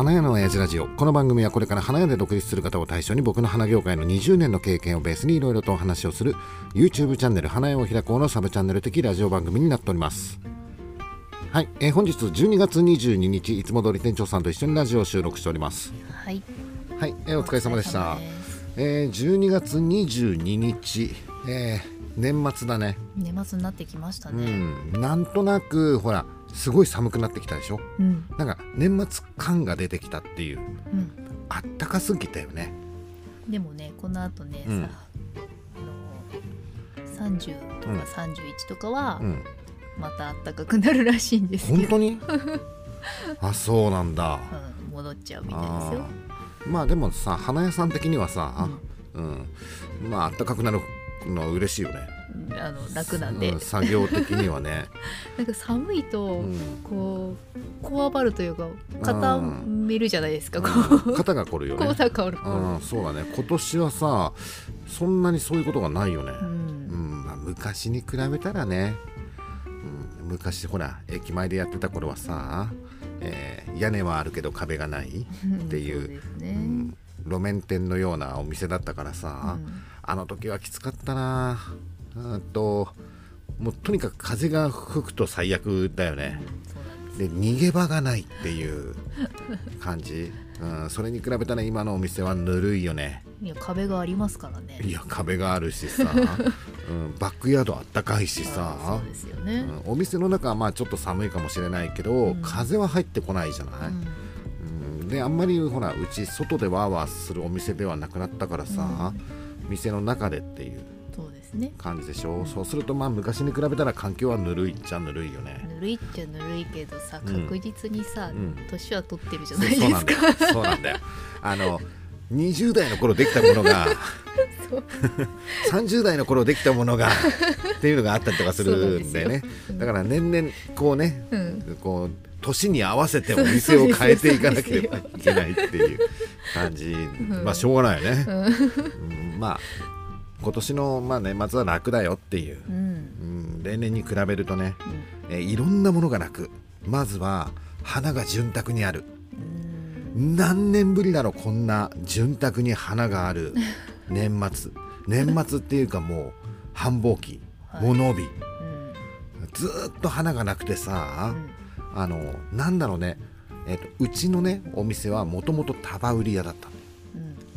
花屋の親父ラジオ。この番組はこれから花屋で独立する方を対象に僕の花業界の20年の経験をベースにいろいろとお話をする YouTube チャンネル花屋を開こうのサブチャンネル的ラジオ番組になっております。はい、えー本日12月22日いつも通り店長さんと一緒にラジオを収録しております。はい。はい、えーお疲れ様でした。えー12月22日、えー年末だね。年末になってきましたうね。ん。なんとなくほらすごい寒くなってきたでしょ？うん。なんか年末感が出てきたっていう。うん。あったかすぎたよね。でもね、この後ね、うん。さ、あの30とかうん。31とかはうん。また暖かくなるらしいんですけど、本当に？あそうなんだ。うん、戻っちゃうみたいですよ。まあでもさ花屋さん的にはさ、うん。まあ暖かくなるのは嬉しいよね、うんあの楽なんで、うん作業的にはね、なんか寒いと、うん。こうこわばるというか固めるじゃないですか。こう。ん肩が凝るよね。だかる。うんそうだね。今年はさそんなにそういうことがないよね、ううんん。まあ、昔に比べたらね、うん、昔ほら駅前でやってた頃はさ、えー屋根はあるけど壁がない、っていうそう。ん、路面店のようなお店だったからさ、うん。あの時はきつかったなあともうとにかく風が吹くと最悪だよね。で逃げ場がないっていう感じ、うん、それに比べたら今のお店はぬるいよね。いや壁がありますからね。いや壁があるしさ、うん、バックヤードあったかいしさ。そうですよね。うんお店の中はまあちょっと寒いかもしれないけど、うん。風は入ってこないじゃない、うん。うんであんまりほらうち外でワーワーするお店ではなくなったからさ、店の中でっていうね。感じでしょ、そうするとまあ昔に比べたら環境はぬるいっちゃぬるいよね、ぬるいっちゃぬるいけどさうん。確実にさ、ん。年は取ってるじゃないでそうなんだすか。よ。そうなんだよ。あの20代の頃できたものがそう。30代の頃できたものがっていうのがあったりとかするんだよね。だから年々こうね、うん。こう年に合わせてお店を変えていかなければいけないっていう感じ、ん。まあしょうがないよね、うん。まあ今年のまあ年末は楽だよっていう、うん。うん、例年に比べるとね、えーいろんなものが楽。まずは花が潤沢にある。うん。何年ぶりだろうこんな潤沢に花がある 年末。年末っていうかもう繁忙期。はい。物日、うん。ずーっと花がなくてさ、うん。あのなんだろうね、えっとうちのねお店はもともと束売り屋だった。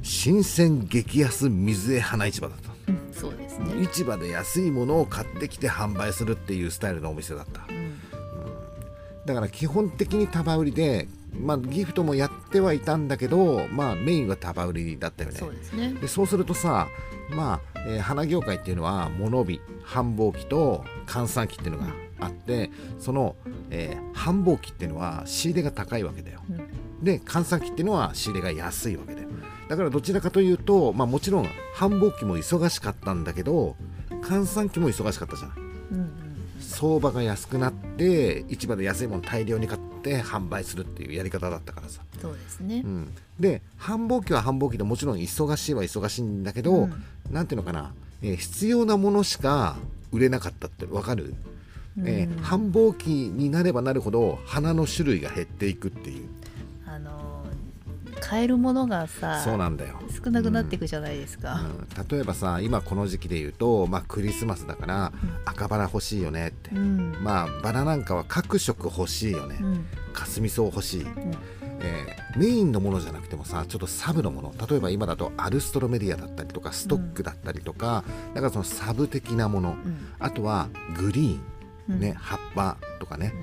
新鮮激安水江花市場だったですね。市場で安いものを買ってきて販売するっていうスタイルのお店だった。うん。だから基本的に束売りで、まあ、ギフトもやってはいたんだけど、まあ、メインは束売りだったよね。そうですね。でそうするとさまあ、えー花業界っていうのは物日繁忙期と閑散期っていうのがあってその、えー繁忙期っていうのは仕入れが高いわけだよ。うん。で閑散期っていうのは仕入れが安いわけだよだからどちらかというと、まあ、もちろん繁忙期も忙しかったんだけど閑散期も忙しかったじゃないうんうん。相場が安くなって市場で安いもの大量に買って販売するっていうやり方だったからさ、そうですね。う。ん、で繁忙期は繁忙期でもちろん忙しいは忙しいんだけど、うん。なんていうのかな、えー必要なものしか売れなかったってわかる、えーうん繁忙期になればなるほど花の種類が減っていくっていう。あのー買えるものがさそうなんだよ、少なくなっていくじゃないですか。うん、例えばさ今この時期で言うと、まあ、クリスマスだから赤バラ欲しいよねって、うん。まあバラなんかは各色欲しいよね、うん。かすみ草欲しい、うん。えーメインのものじゃなくてもさちょっとサブのもの。例えば今だとアルストロメディアだったりとかストックだったりとか、だからそのサブ的なもの、うん。あとはグリーン、うん。ね葉っぱとかね、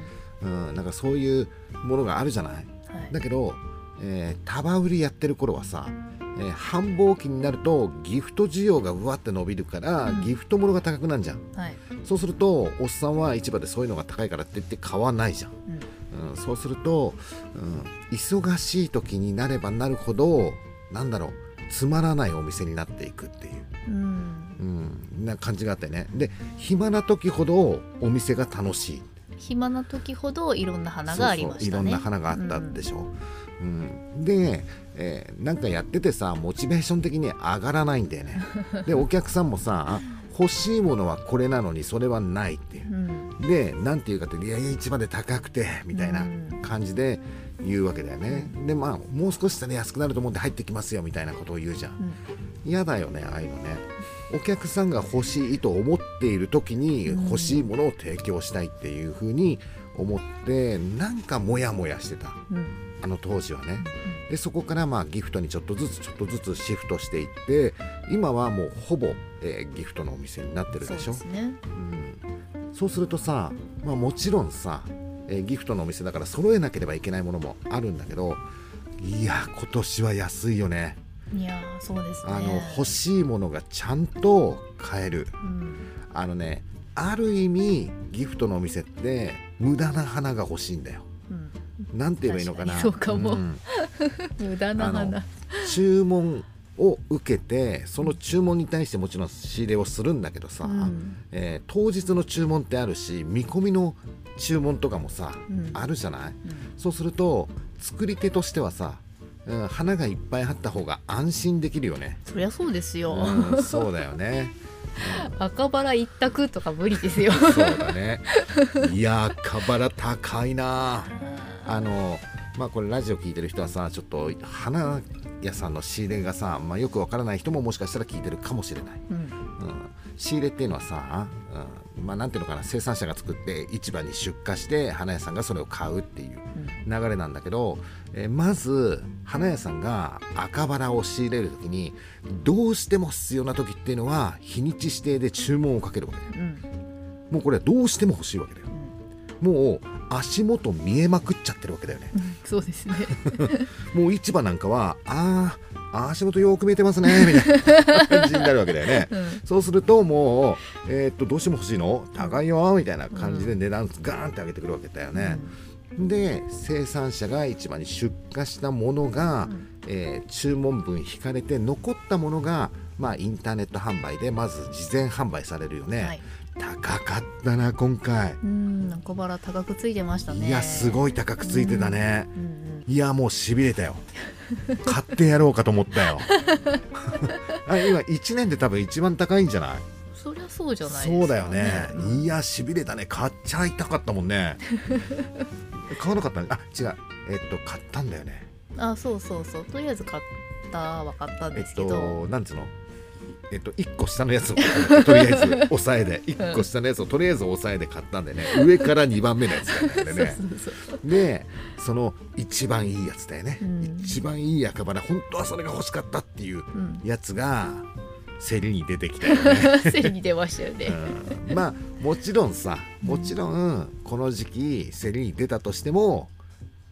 うん、なんかそういうものがあるじゃない？はい。だけど、えー束売りやってる頃はさ、えー繁忙期になるとギフト需要がうわって伸びるから、うん。ギフトものが高くなるじゃん。はい。そうするとおっさんは市場でそういうのが高いからって言って買わないじゃん。うん。うん、そうすると、うん、忙しい時になればなるほどなんだろうつまらないお店になっていくっていう、うん。うん、な感じがあってね。で暇な時ほどお店が楽しい。暇な時ほどいろんな花がありましたね。いろんな花があったでしょ、うん。で、えーなんかやっててさモチベーション的に上がらないんだよね。でお客さんもさ欲しいものはこれなのにそれはないっていう。うん。でなんていうかっていやいや市場で高くてみたいなうん。感じで言うわけだよね。でまあもう少ししたら安くなると思うんで入ってきますよみたいなことを言うじゃん。うん。嫌だよねああいうのね。お客さんが欲しいと思っている時にうん。欲しいものを提供したいっていう風に思ってなんかモヤモヤしてた。うんあの当時はね。でそこからまあギフトにちょっとずつちょっとずつシフトしていって今はもうほぼ、えーギフトのお店になってるそうでしょ。ですね。うん。そうするとさ、まあ、もちろんさ、えーギフトのお店だから揃えなければいけないものもあるんだけどいや今年は安いよね。いやーそうですね。あの欲しいものがちゃんと買える。うん。あのねある意味ギフトのお店って無駄な花が欲しいんだよ。うんなんて言えばいいのかな。そうかも。ん。無駄な花注文を受けてその注文に対してもちろん仕入れをするんだけどさ、うん。えー当日の注文ってあるし見込みの注文とかもさ、うん。あるじゃない？うん。そうすると作り手としてはさ、うん、花がいっぱいあった方が安心できるよね、そりゃそうですよ、うん、そうだよね、赤バラ一択とか無理ですよ。うんそうだね。いやーカバラ高いなあのまあこれラジオ聞いてる人はさちょっと花屋さんの仕入れがさ、まあ、よくわからない人ももしかしたら聞いてるかもしれない。うん。うん、仕入れっていうのはさ、うん。まあ、なんていうのかな生産者が作って市場に出荷して花屋さんがそれを買うっていう流れなんだけど、えーまず花屋さんが赤バラを仕入れる時にどうしても必要な時っていうのは日にち指定で注文をかけるわけだよ。うん。もうこれはどうしても欲しいわけだよもう足元見えまくっちゃってるわけだよね。うんそうですね。もう市場なんかはあー足元よく見えてますねみたいな感じになるわけだよね。うん。そうするともう、えーっとどうしても欲しいの？高いよみたいな感じで値段ガーンって上げてくるわけだよね。で生産者が市場に出荷したものが、うん。えー注文分引かれて残ったものが、まあ、インターネット販売でまず事前販売されるよね。はい高かったな今回。うん赤バラ高くついてましたね。いやすごい高くついてたね。うんうんいやもうしびれたよ。買ってやろうかと思ったよ。あ今1年で多分一番高いんじゃない？そりゃそうじゃないですか、そうだよね、うん。いやしびれたね。買っちゃいたかったもんね。買わなかったね。あ違う。えっと買ったんだよね。あそうそうそう。とりあえず買ったは買ったんえっですけど、となんつうの？えっと1個下のやつをとりあえず抑えで。1個下のやつをとりあえず抑えで買ったんでね。上から2番目のやつだよね。これねでその一番いいやつだよね、うん。一番いい赤バラ本当はそれが欲しかったっていううん。やつが競りに出てきたよね。競りに出ましたよね、うん。まあもちろんさもちろんこの時期競りに出たとしても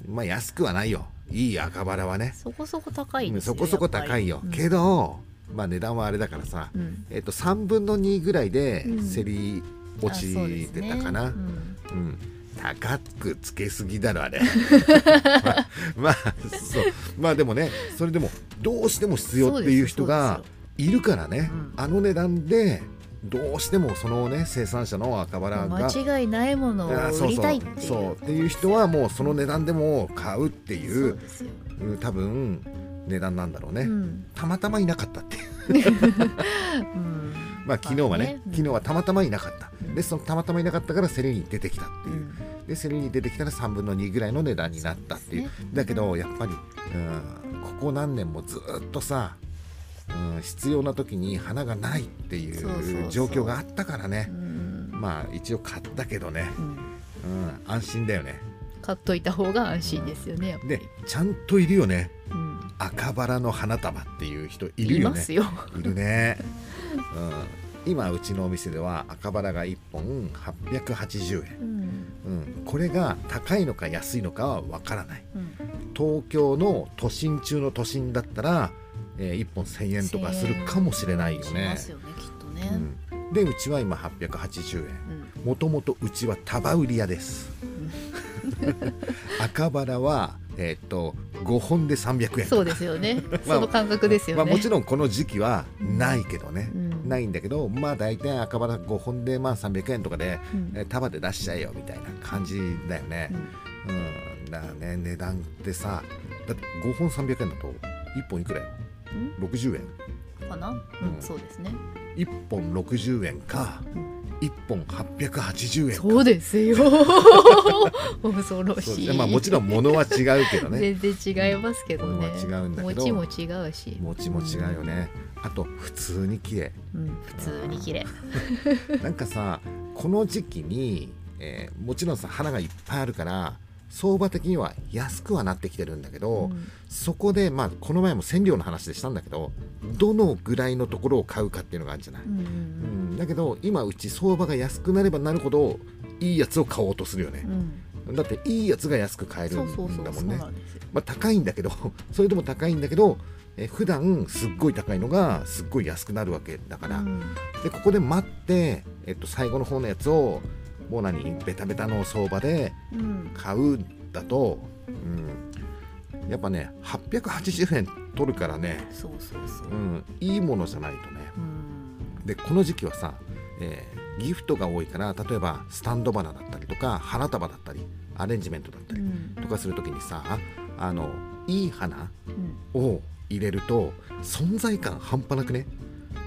まあ安くはないよ。いい赤バラはね。そこそこ高いですよそこそこ高いよ、やっぱり。けどまあ値段はあれだからさ、うん。えっと3分の2ぐらいでうん。競り落ちてたかな、うん。うん。高くつけすぎだろあれ。まあ、まあそう。まあでもねそれでもどうしても必要っていう人がいるからね、うん。あの値段でどうしてもそのね生産者の赤バラが間違いないものをあ売りたいっていうそう。そうっていう人はもうその値段でも買うっていそう。う多分値段なんだろうね、うん。たまたまいなかったっていう。うん。まあ昨日はね,、まあね。うん。昨日はたまたまいなかった、うん。でそのたまたまいなかったから競りに出てきたっていう、うん。で競りに出てきたら3分の2ぐらいの値段になったっていう。ね。だけどやっぱり、うん、ここ何年もずっとさ、うん、必要な時に花がないっていそう状況があったからね。うん。まあ一応買ったけどね、うん。うん、安心だよね。買っといた方が安心ですよねでちゃんといるよね。うん赤バラの花束っていう人いるよね。いよ。いるね、うん、今うちのお店では赤バラが1本880円、うん。うん、これが高いのか安いのかは分からない。うん。東京の都心中の都心だったら、え1本1000円とかするかもしれないよしねますよねきっとね。うん、でうちは今880円。うん。もともとうちは束売り屋です 赤バラはえっ、と5本で300円そうですよね。まあその感覚ですよね。まあ、もちろんこの時期はないけどね、うん。ないんだけどまあ大体赤バラ5本でまあ300円とかで、うん。えー束で出しちゃえよみたいな感じだよね。うん。うん、だね。値段ってさだって5本300円だと1本いくらよ？60円。かな？うんうん。そうですね。1本60円か。うん1本880円か。そうですよ。恐ろしい。まあもちろん物は違うけどね。全然違いますけどね。物は違うんだけど。餅も違うし。餅も違うよね、あと普通に綺麗うん、普通に綺麗なんかさこの時期に、えーもちろんさ花がいっぱいあるから相場的には安くはなってきてるんだけど、うん。そこでまあこの前も染料の話でしたんだけどどのぐらいのところを買うかっていうのがあるじゃない、うんうんうん。だけど今うち相場が安くなればなるほどいいやつを買おうとするよね。う、ん。だっていいやつが安く買えるんだもんね。まあ、高いんだけど それでも高いんだけどえー普段すっごい高いのがすっごい安くなるわけだから、うん。でここで待って、えっと、最後の方のやつをもう何？ベタベタの相場でうん。買うんだと、うん、やっぱね880円取るからね、そうそうそう。うん、いいものじゃないとね。うん。でこの時期はさ、えーギフトが多いから例えばスタンド花だったりとか花束だったりアレンジメントだったりうん。とかする時にさあのいい花うん。を入れると存在感半端なくね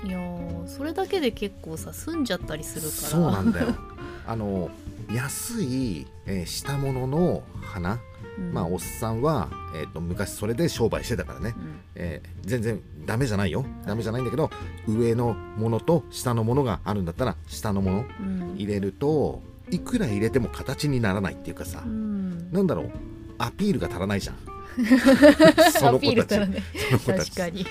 いやーそれだけで結構さ済んじゃったりするから。そうなんだよ。あの安い、えー下物の花、うん。まあおっさんは、えー、と昔それで商売してたからね、うん。えー全然ダメじゃないよ。ダメじゃないんだけど上のものと下のものがあるんだったら下のものうん。入れるといくら入れても形にならないっていうかさ、うん。なんだろう。アピールが足らないじゃんその子たち。ね。その子たち。確かに、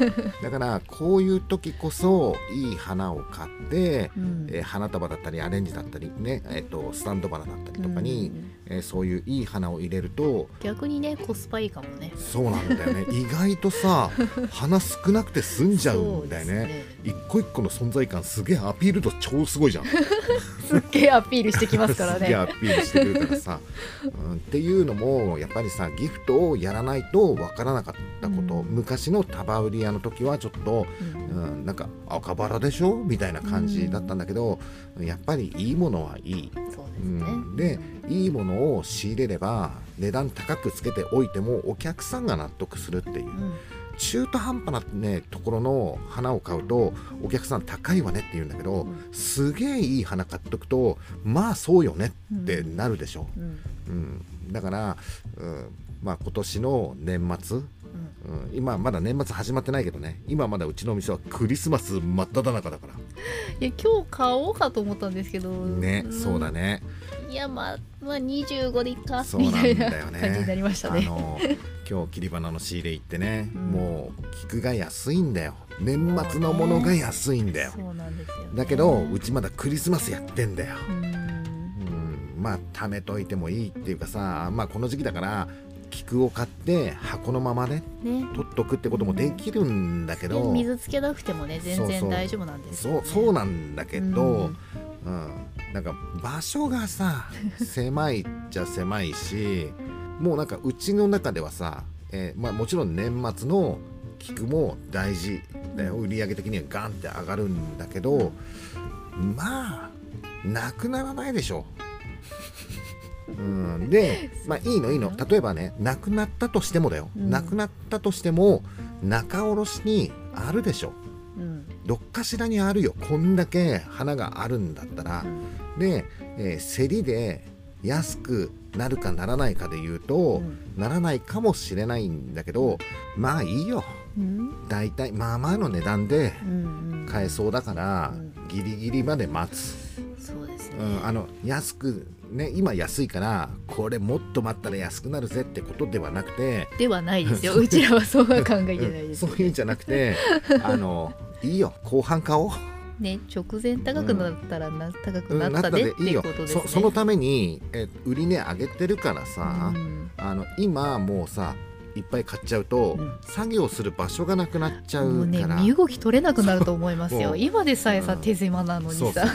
うん。だからこういう時こそいい花を買って、うん。えー花束だったりアレンジだったりね、えー、とスタンド花だったりとかに、うんえーそういういい花を入れると逆にねコスパいいかもね。そうなんだよね。意外とさ花少なくて済んじゃうんだよね。そうです一個一個の存在感すげえアピール度超すごいじゃんすっげえアピールしてきますからすげえねアピールしてくるからさ、うん、っていうのもやっぱりさギフトをやらないとわからなかったこと、うん。昔の束売り屋の時はちょっとうん。うん、なんか赤バラでしょ？みたいな感じだったんだけど、やっぱりいいものはいい、そうですうね、ん、でいいものを仕入れれば値段高くつけておいてもお客さんが納得するっていう。うん中途半端な、ね、ところの花を買うとお客さん高いわねって言うんだけど、うん。すげえいい花買っとくとまあそうよねってなるでしょ、うん。うん、だから、うんまあ、今年の年末うん。うん、今まだ年末始まってないけどね。今まだうちのお店はクリスマス真っ只中だから。いや今日買おうかと思ったんですけど。ね、ん。そうだね。いやまあまあ25でいっかそうなんみたいなだよね感じになりましたあねの今日切り花の仕入れ行ってね、うん。もう菊が安いんだよ。年末のものが安いんだよ、そうなんですよ、ね、だけどうちまだクリスマスやってんだよ、うん。うん、まあ貯めといてもいいっていうかさまあこの時期だから菊を買って箱のままねね。取っとくってこともできるんだけど、水つけなくてもね全然大丈夫なんですよ、そうね、そうなんだけど、ううんん。なんか場所がさ 狭いっちゃ狭いしもうなんかうちの中ではさ、えーまあ、もちろん年末の菊も大事だよ。売り上げ的にはガンって上がるんだけどまあなくならないでしょ。うん、で、まあ、いいのいいの。例えばねなくなったとしてもだよ、うん。なくなったとしても仲卸にあるでしょ。うん。どっかしらにあるよ。こんだけ花があるんだったら。う、ん。で、えー競りで安くなるかならないかで言うと、うん。ならないかもしれないんだけどまあいいよ。うん。大体まあまあの値段でうん買えそうだから、うん。ギリギリまで待つ、そうですね、うん、あの安くね今安いからこれもっと待ったら安くなるぜってことではなくて、ではないですよ。うちらはそうは考えてないうんです そういうんじゃなくてあのいいよ。後半買おう。ね直前高くなったらな、高くうんなったでっていよことですね。そそのためにえ売り値上げてるからさ、うん。あの今もうさいっぱい買っちゃうと、うん。作業する場所がなくなっちゃもうねうから、身動き取れなくなると思いますよ。今でさえさ、うん。手狭なのにそうさ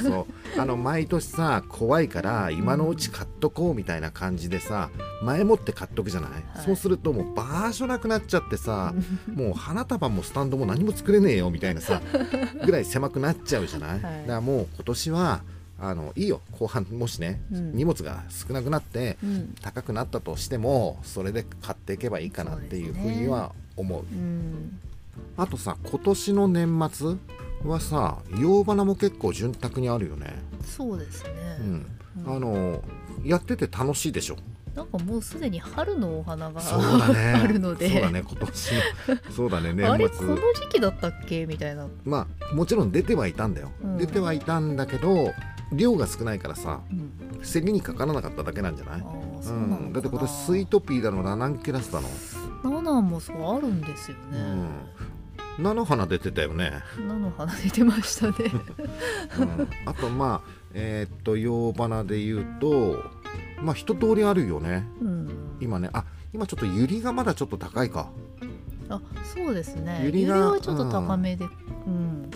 あの毎年さ怖いから今のうち買っとこうみたいな感じでさ前もって買っとくじゃない、はい。そうするともう場所なくなっちゃってさもう花束もスタンドも何も作れねえよみたいなさぐらい狭くなっちゃうじゃない、はい。だからもう今年はあのいいよ。後半もしね、うん。荷物が少なくなってうん。高くなったとしてもそれで買っていけばいいかなっていうふうには思う。うん。あとさ今年の年末はさ洋花も結構潤沢にあるよね。そうですね、あのやってて楽しいでしょ。なんかもうすでに春のお花がそうだね。あるので。そうだね。今年の。そうだね。あれこの時期だったっけ？みたいな、まあもちろん出てはいたんだよ、うん。出てはいたんだけど量が少ないからさうん、競りにかからなかっただけなんじゃない？うん、だって今年スイートピーだのラナンキュラスだの、ナナもそうあるんですよね、うん、菜の花出てたよね、菜の花出てましたね。うん、あとまあえーっと洋花で言うとまあ一通りあるよね。うん。今ね。あ今ちょっとユリがまだちょっと高いか。あそうですね。ユリがちょっと高めで。うん、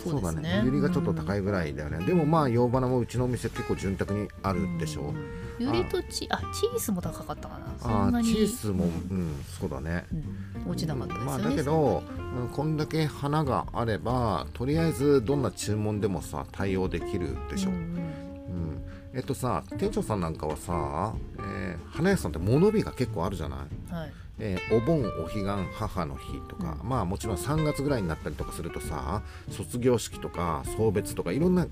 そうですね。ユリがちょっと高いいぐらいだよね、でもまあ洋花もうちのお店結構潤沢にあるでしょ、ユリとチあチーズも高かったかな。そあチーズも、ううんんそうだね。うん。落ちなかったですよね、まあ、だけど、うんこんだけ花があればとりあえずどんな注文でもさ対応できるでしょ、ううん。ん。えっとさ店長さんなんかはさ、えー花屋さんって物日が結構あるじゃない、うんはい。えーお盆お彼岸母の日とか、まあもちろん3月ぐらいになったりとかするとさ卒業式とか送別とかいろんな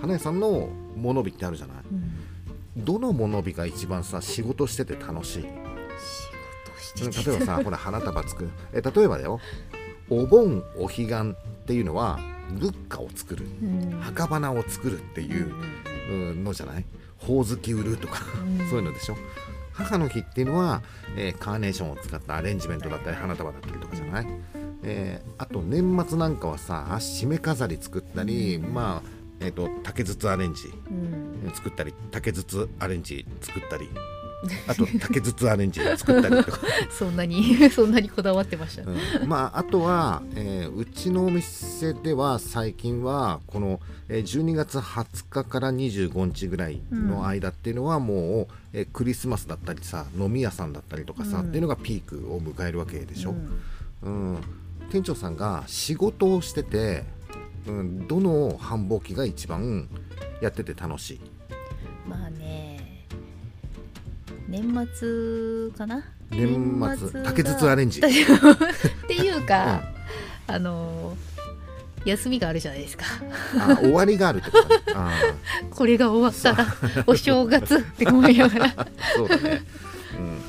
花屋さんの物日ってあるじゃない？うん。どの物日が一番さ仕事してて楽しい？仕事うんしてて。例えばさほら花束作る。え例えばだよ。お盆お彼岸っていうのはルッカを作る。うん。墓花を作るっていううんのじゃない？ほおずき売るとかうん。そういうのでしょ？母の日っていうのは、えーカーネーションを使ったアレンジメントだったり花束だったりとかじゃない、えーあと年末なんかはさ締め飾り作ったり、まあえー、と竹筒アレンジうん。作ったり竹筒アレンジ作ったりあと竹筒アレンジ作ったりとか。そんなに そんなにこだわってました、うん。まああとは、えーうちのお店では最近はこの、えー12月20日から25日ぐらいの間っていうのはもう、えークリスマスだったりさ飲み屋さんだったりとかさ、うん。っていうのがピークを迎えるわけでしょ、うん。うん。店長さんが仕事をしてて、うん、どの繁忙期が一番やってて楽しい？まあね年末かな？年末。が竹筒アレンジ。っていうか、あの休みがあるじゃないですか。あ終わりがあるってことね。あ これが終わったらお正月って思いながら。ー そうだね、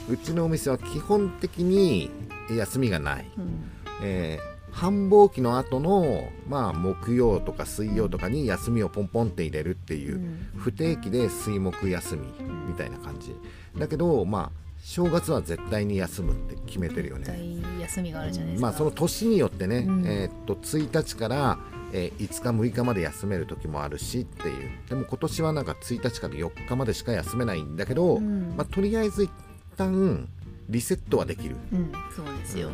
うん、うちのお店は基本的に休みがない。うん。えー繁忙期の後のまあ木曜とか水曜とかに休みをポンポンって入れるっていう、うん。不定期で水木休みみたいな感じ。だけどまあ正月は絶対に休むって決めてるよ絶ね対休みがあるじゃないですか、まあその年によってね、うん。えーっと1日から、えー5日6日まで休める時もあるしっていう。でも今年はなんか1日から4日までしか休めないんだけど、うん。まあ、とりあえず一旦リセットはできる。うん。そうですよ、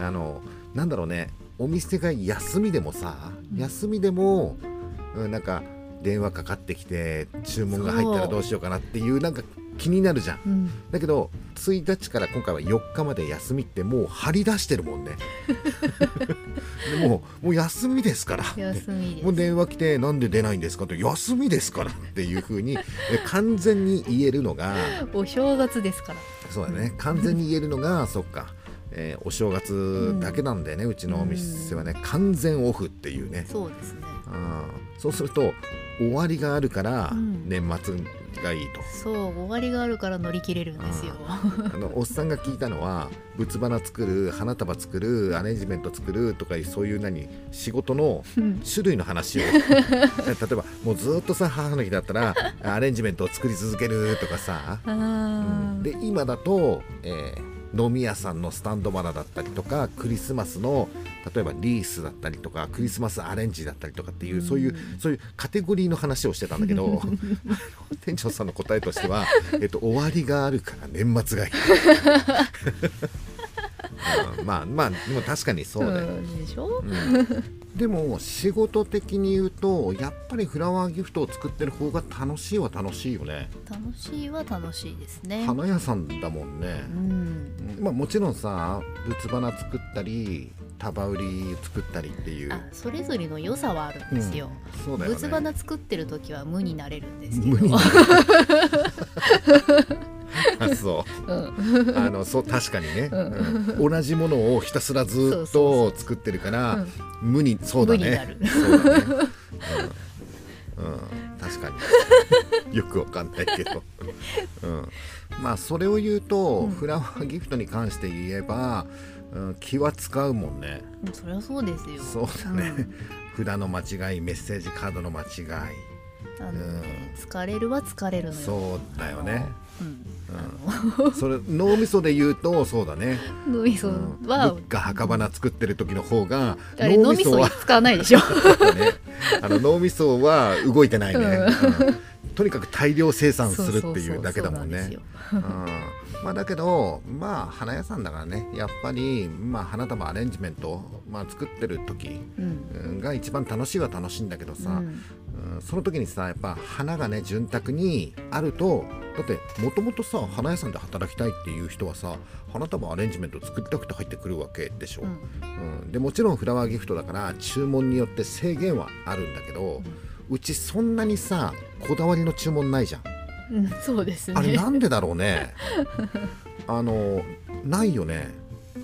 あのなんだろうねお店が休みでもさ、うん。休みでも、うん、なんか電話かかってきて注文が入ったらどうしようかなっていうなんか気になるじゃん。うん、だけど1日から今回は4日まで休みってもう張り出してるもんね。でもうもう休みですから。休みです。もう電話来てなんで出ないんですかって休みですからっていう風にえ 完全に言えるのがお正月ですから。そうだね。完全に言えるのがそっか、えーお正月だけなんだよね、うちのお店はね。完全オフっていうね。そうですね。あー。そうすると終わりがあるからうん。年末がいいと、そう終わりがあるから乗り切れるんですよ。あのおっさんが聞いたのは仏花作る花束作るアレンジメント作るとかそういう何仕事のうん。種類の話を。例えばもうずっとさ母の日だったらアレンジメントを作り続けるとかさ。あー。で今だと、えー飲み屋さんのスタンドバラだったりとかクリスマスの例えばリースだったりとかクリスマスアレンジだったりとかっていう、うん。そういうそういうカテゴリーの話をしてたんだけど 店長さんの答えとしては、えっと、終わりがあるから年末がいい、うんまあまあでも確かにそうだよ、うんでしょ？うん。でも仕事的に言うとやっぱりフラワーギフトを作ってる方が楽しいは楽しいよね。楽しいは楽しいですね。花屋さんだもんね。う、ん。まあもちろんさ仏花作ったり束売り作ったりっていう。あそれぞれの良さはあるんですよ、そうだよね。仏花作ってる時は無になれるんですけど。無に あそう、ん、あのそう確かにね、うん、同じものをひたすらずっと作ってるから無にそうだね。う、ん、確かに。よくわかんないけど、うん、まあそれを言うと、フラワーギフトに関して言えば、うん、気は使うもんね。そりゃそうですよ。そうだね、札の間違いメッセージカードの間違い、うん、疲れるは疲れるのよ。そうだよね。うん。それ脳みそで言うとそうだね、脳みそうん、は、物価墓場作ってる時の方が脳みそは使わないでしょ。ね、あの脳みそは動いてないね、うん。うん。とにかく大量生産するっていうだけだもんね。まあだけどまあ花屋さんだからね。やっぱり、まあ、花束アレンジメント、まあ、作ってる時が一番楽しいは楽しいんだけどさ、うん。うん。その時にさやっぱ花がね潤沢にあるとだってもともとさ花屋さんで働きたいっていう人はさ花束アレンジメント作りたくて入ってくるわけでしょ、うん。うん、でもちろんフラワーギフトだから注文によって制限はあるんだけど、うちそんなにさこだわりの注文ないじゃん。うんそうですね。あれなんでだろうね？あのないよね。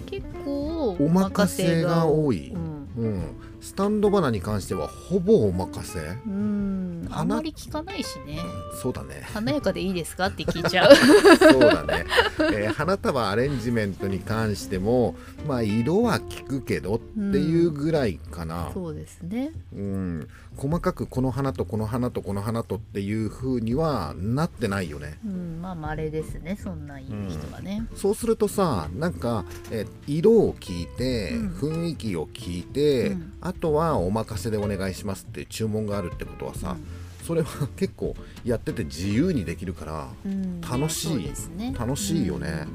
結構お任せが多い。うん、うんスタンド花に関してはほぼお任せ。うん、あ花まり聞かないしね。そうだね。華やかでいいですかって聞いちゃう。そうだね、えー花束アレンジメントに関してもまあ色は効くけどっていうぐらいかな、そうですね。うん、細かくこの花とこの花とこの花とっていう風にはなってないよね。うん。まあ稀ですね。そんなん言う人がね、そうするとさなんか、えー色を聞いて、うん。雰囲気を聞いて、うん。あとはお任せでお願いしますって注文があるってことはさ、それは結構やってて自由にできるからうん。楽しいそうですね。楽しいよね。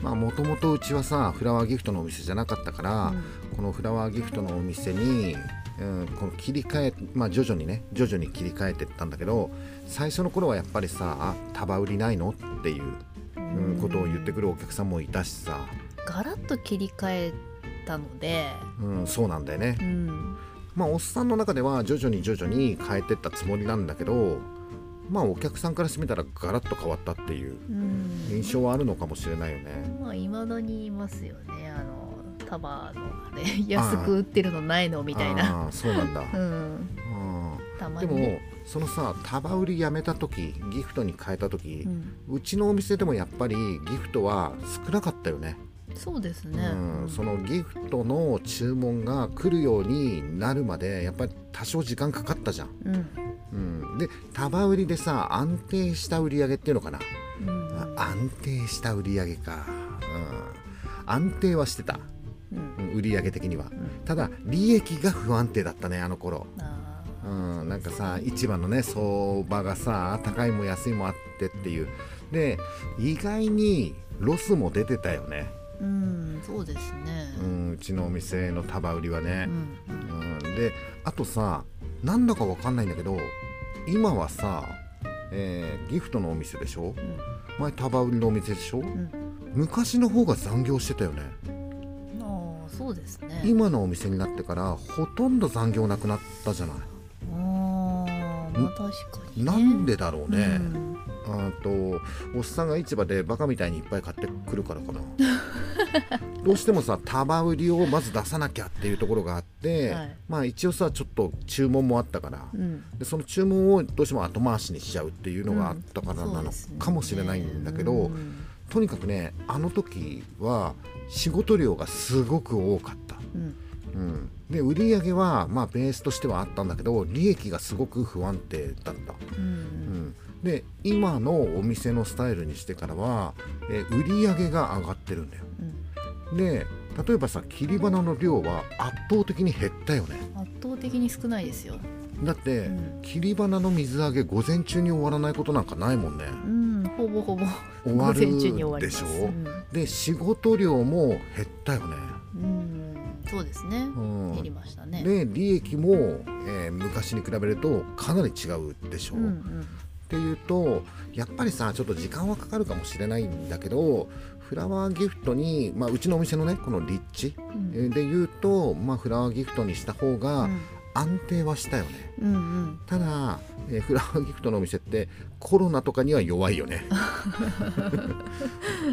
まあもともとうちはさフラワーギフトのお店じゃなかったから、このフラワーギフトのお店に、うん、この切り替えまあ徐々にね徐々に切り替えてったんだけど最初の頃はやっぱりさあ束売りないのっていう、うんうん、ことを言ってくるお客さんもいたしさ、ガラッと切り替えたので、うん、そうなんだよね。うん、まあおっさんの中では徐々に徐々に変えてったつもりなんだけどまあお客さんからしてみたらガラッと変わったっていううん、印象はあるのかもしれないよね。まあいまだにいますよね。あの束のあれ 安く売ってるのないのみたいな。あーそうなんだ、うん。うんたまでもそのさ束売りやめた時ギフトに変えた時う、ん、うちのお店でもやっぱりギフトは少なかったよね、そうですね、うん、そのギフトの注文が来るようになるまでやっぱり多少時間かかったじゃん、うん。うん、で束売りでさ安定した売り上げっていうのかな、うん。あ安定した売り上げか、うん、安定はしてた、うん。うん売り上げ的には。ん。ただ利益が不安定だったねあの頃。あうん、なんかさ市場のね相場がさ高いも安いもあってっていう。で意外にロスも出てたよね、ーうんそうですね。うん、うちのお店の束売りはうね、ん。うんであとさなんだかわかんないんだけど今はさ、えーギフトのお店でしょ？前束売りのお店でしょ？うん。うん昔の方が残業してたよね。ああそうですね。今のお店になってからほとんど残業なくなったじゃない？ああ確かに、ね、なんでだろうね、うんあとおっさんが市場でバカみたいにいっぱい買ってくるからかな。どうしてもさ束売りをまず出さなきゃっていうところがあって、はい。まあ一応さちょっと注文もあったから、うん。でその注文をどうしても後回しにしちゃうっていうのがあったからなのかもしれないんだけど、うん。とにかくねあの時は仕事量がすごく多かった。うん。うん、で売り上げはまあベースとしてはあったんだけど利益がすごく不安定だった。うん。うん、で今のお店のスタイルにしてからは、えー売り上げが上がってるんだよ。うん。で例えばさ切り花の量は圧倒的に減ったよね。圧倒的に少ないですよ。だって、うん。切り花の水揚げ午前中に終わらないことなんかないもんね。うんほぼほぼ終わる午前中に終わります。でしょうん。で仕事量も減ったよね、うんそうですね。うん。減りましたね。で利益も、えー昔に比べるとかなり違うでしょ、うんうんっていうとやっぱりさちょっと時間はかかるかもしれないんだけどフラワーギフトに、まあ、うちのお店のねこの立地で言うと、まあ、フラワーギフトにした方うがん。安定はしたよね、うんうん。ただ、えーフラワーギフトのお店ってコロナとかには弱いよね。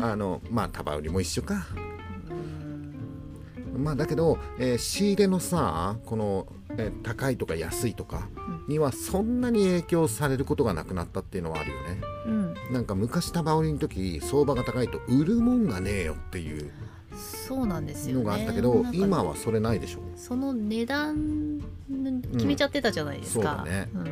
あのまあ束売りも一緒かまあだけど、えー仕入れのさこの、えー高いとか安いとか、にはそんなに影響されることがなくなったっていうのはあるよね。うん。なんか昔タバ売りの時相場が高いと売るもんがねえよっていうそうなんですよね。のがあったけど、今はそれないでしょ。その値段決めちゃってたじゃないですそうか、だね、ううんん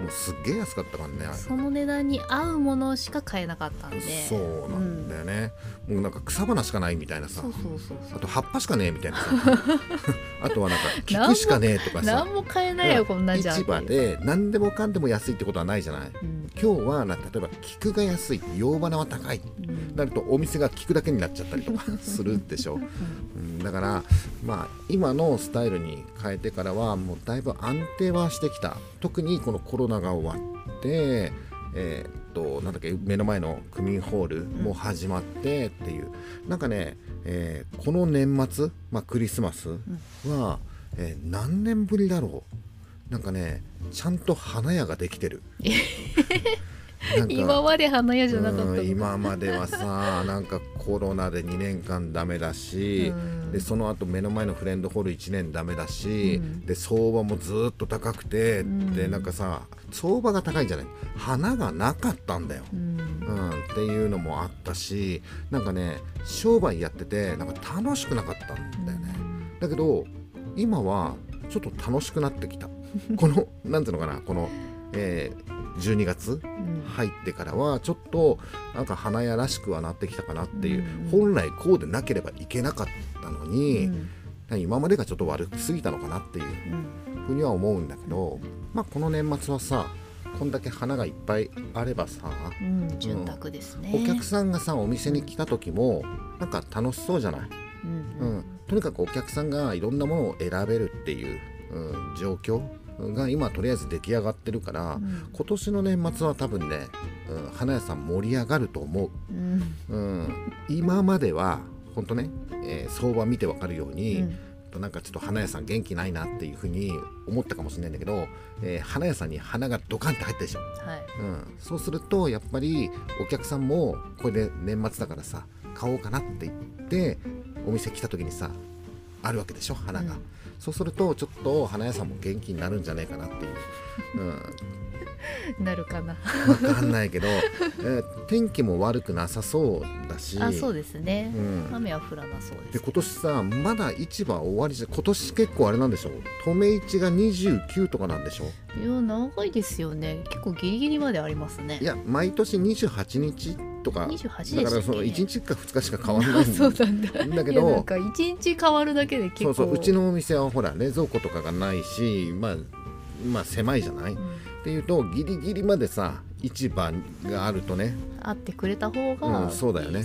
もうすっげえ安かったからねその値段に合うものしか買えなかったんで。そうなんだよね、もうなんか草花しかないみたいなさ。そうそうそうあと葉っぱしかねえみたいなさ。あとはなんか菊しかねえとかさ。何も買えないよこんなんじゃ市場で何でもかんでも安いってことはないじゃない。うん。今日はな例えば菊が安い洋花は高い。うん。なるとお店が菊だけになっちゃったりとかするでしょ、うん、だからまあ今のスタイルに変えてからはもうだいぶ安定はしてきた。特にこのコロナが終わってえーっとなんだっけ目の前の区民ホールも始まってっていう、なんかね、えーこの年末、まあ、クリスマスは、えー何年ぶりだろう。なんかねちゃんと花屋ができてる 今まで花屋じゃなかった今まではさ なんかコロナで2年間ダメだし、うん。でその後目の前のフレンドホール1年ダメだし、うん。で相場もずっと高くて、ん。でなんかさ相場が高いんじゃない？花がなかったんだよ、うん。うん、っていうのもあったしなんかね商売やっててなんか楽しくなかったんだよね、だけど今はちょっと楽しくなってきた。このなんていうのかなこの、えー12月うん。入ってからはちょっとなんか花屋らしくはなってきたかなっていう、うん。本来こうでなければいけなかったのに、うん。今までがちょっと悪すぎたのかなっていううん。ふうには思うんだけど、まあ、この年末はさこんだけ花がいっぱいあればさ、うん。潤沢ですね。お客さんがさお店に来た時もなんか楽しそうじゃない、うん。うん。とにかくお客さんがいろんなものを選べるっていう、うん、状況が今とりあえず出来上がってるから、うん。今年の年末は多分ね、うん、花屋さん盛り上がると思う。うん。うん、今までは本当ね、えー相場見てわかるように、うん。なんかちょっと花屋さん元気ないなっていうふうに思ったかもしれないんだけど、えー花屋さんに花がドカンって入ったでしょ、はい。うん、そうするとやっぱりお客さんもこれで年末だからさ買おうかなって言ってお店来た時にさあるわけでしょ花が、うん。そうするとちょっと花屋さんも元気になるんじゃないかなっていう、うん、なるかな。わかんないけど、えー天気も悪くなさそうだし。あそうですね。うん。雨は降らなそうでです今年さまだ市場終わりじゃ今年結構あれなんでしょ留め市が29とかなんでしょいや長いですよね。結構ギリギリまでありますね。いや毎年28日とか28でしたっけ？だからその1日か2日しか変わらないあ そうなんだ。んだけいやなんどか一日変わるだけで結構。そうそううちのお店はほら冷蔵庫とかがないしまあまあ狭いじゃない、っうん。ていうとギリギリまでさ市場があるとね。会ってくれた方うがんそうだよね。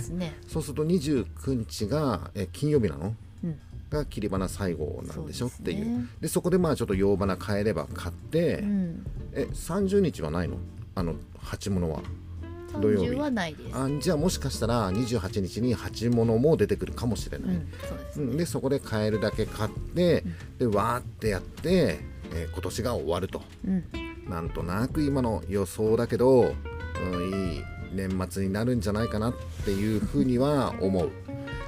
そうすると29日がえ金曜日なの？うん。が切り花最後なんでしょ？っていう。でそこでまあちょっと洋花買えれば買って、うん。え30日はないの？あの鉢物は土曜日。30はないです。あじゃあもしかしたら28日に鉢物も出てくるかもしれない、うんそうですうんでそこで買えるだけ買って、でわーってやって、えー今年が終わると。うん。なんとなく今の予想だけど、うん、いい年末になるんじゃないかなっていうふうには思う。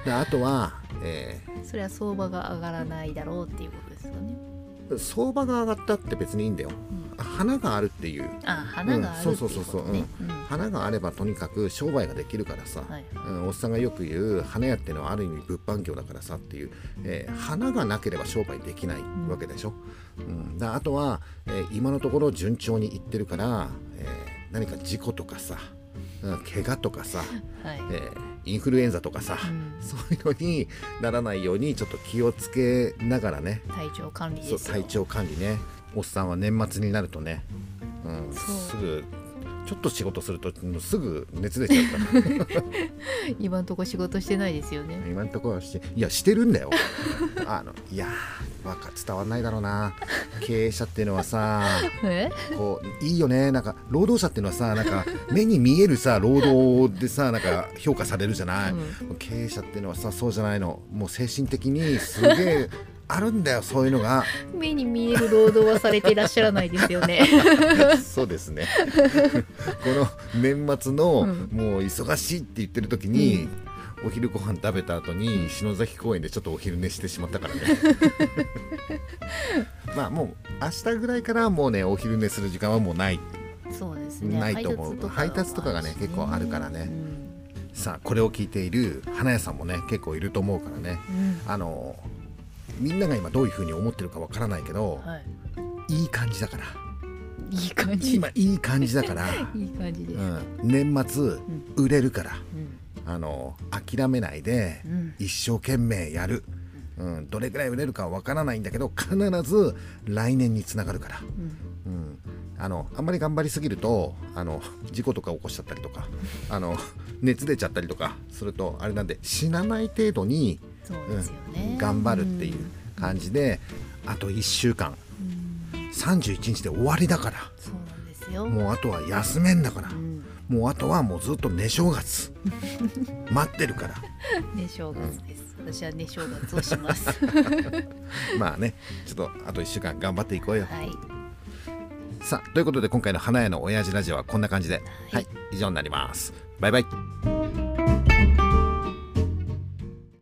であとは、えそれは相場が上がらないだろうっていうことですよね。ー相場が上がったって別にいいんだよ、花があるっていう。あ花があるっていう花があればとにかく商売ができるからさ、はいうん、おっさんがよく言う花屋っていうのはある意味物販業だからさっていう、えー花がなければ商売できないわけでしょ、うん。だあとは、えー今のところ順調にいってるから、えー何か事故とかさ、うん、怪我とかさ、はい。えーインフルエンザとかさ、うん。そういうのにならないようにちょっと気をつけながらね。体調管理ですよ。そう体調管理ね。おっさんは年末になるとね、うん、すぐちょっと仕事するとすぐ熱出ちゃうから。今んとこ仕事してないですよね。今のところはしていやしてるんだよ。あのいやーわか伝わんないだろうな。経営者っていうのはさ え？こういいよね。なんか労働者っていうのはさなんか目に見えるさ労働でさなんか評価されるじゃない、経営者っていうのはさそうじゃないの。もう精神的にすげえあるんだよそういうのが。目に見える労働はされていらっしゃらないですよね。そうですね。この年末の、うん。もう忙しいって言ってる時に、お昼ご飯食べた後に篠崎公園でちょっとお昼寝してしまったからね。まあもう明日ぐらいからもうねお昼寝する時間はもうない。そうですね。ないと思う。配達とかがね結構あるからね。さあこれを聞いている花屋さんもね結構いると思うからね、うん。あのみんなが今どういうふうに思ってるかわからないけど、はい。いい感じだから。いい感じ。今いい感じだから、いい感じで。す、うん、年末売れるから。うん。あの諦めないでうん。一生懸命やる、うん、どれぐらい売れるかわからないんだけど必ず来年につながるから、うん。うん、あのあんまり頑張りすぎるとあの事故とか起こしちゃったりとかあの熱出ちゃったりとかするとあれなんで死なない程度に、そうですよね、頑張るっていう感じで、あと1週間。31日で終わりだから。そうなんですよ。もうあとは休めんだから、ん。もうあとはもうずっと寝正月。待ってるから。ね正月です、私はね正月をします。まあね。ちょっとあと1週間頑張っていこうよ。はい。さあということで今回の花屋の親父ラジオはこんな感じで。はい、以上になります。バイバイ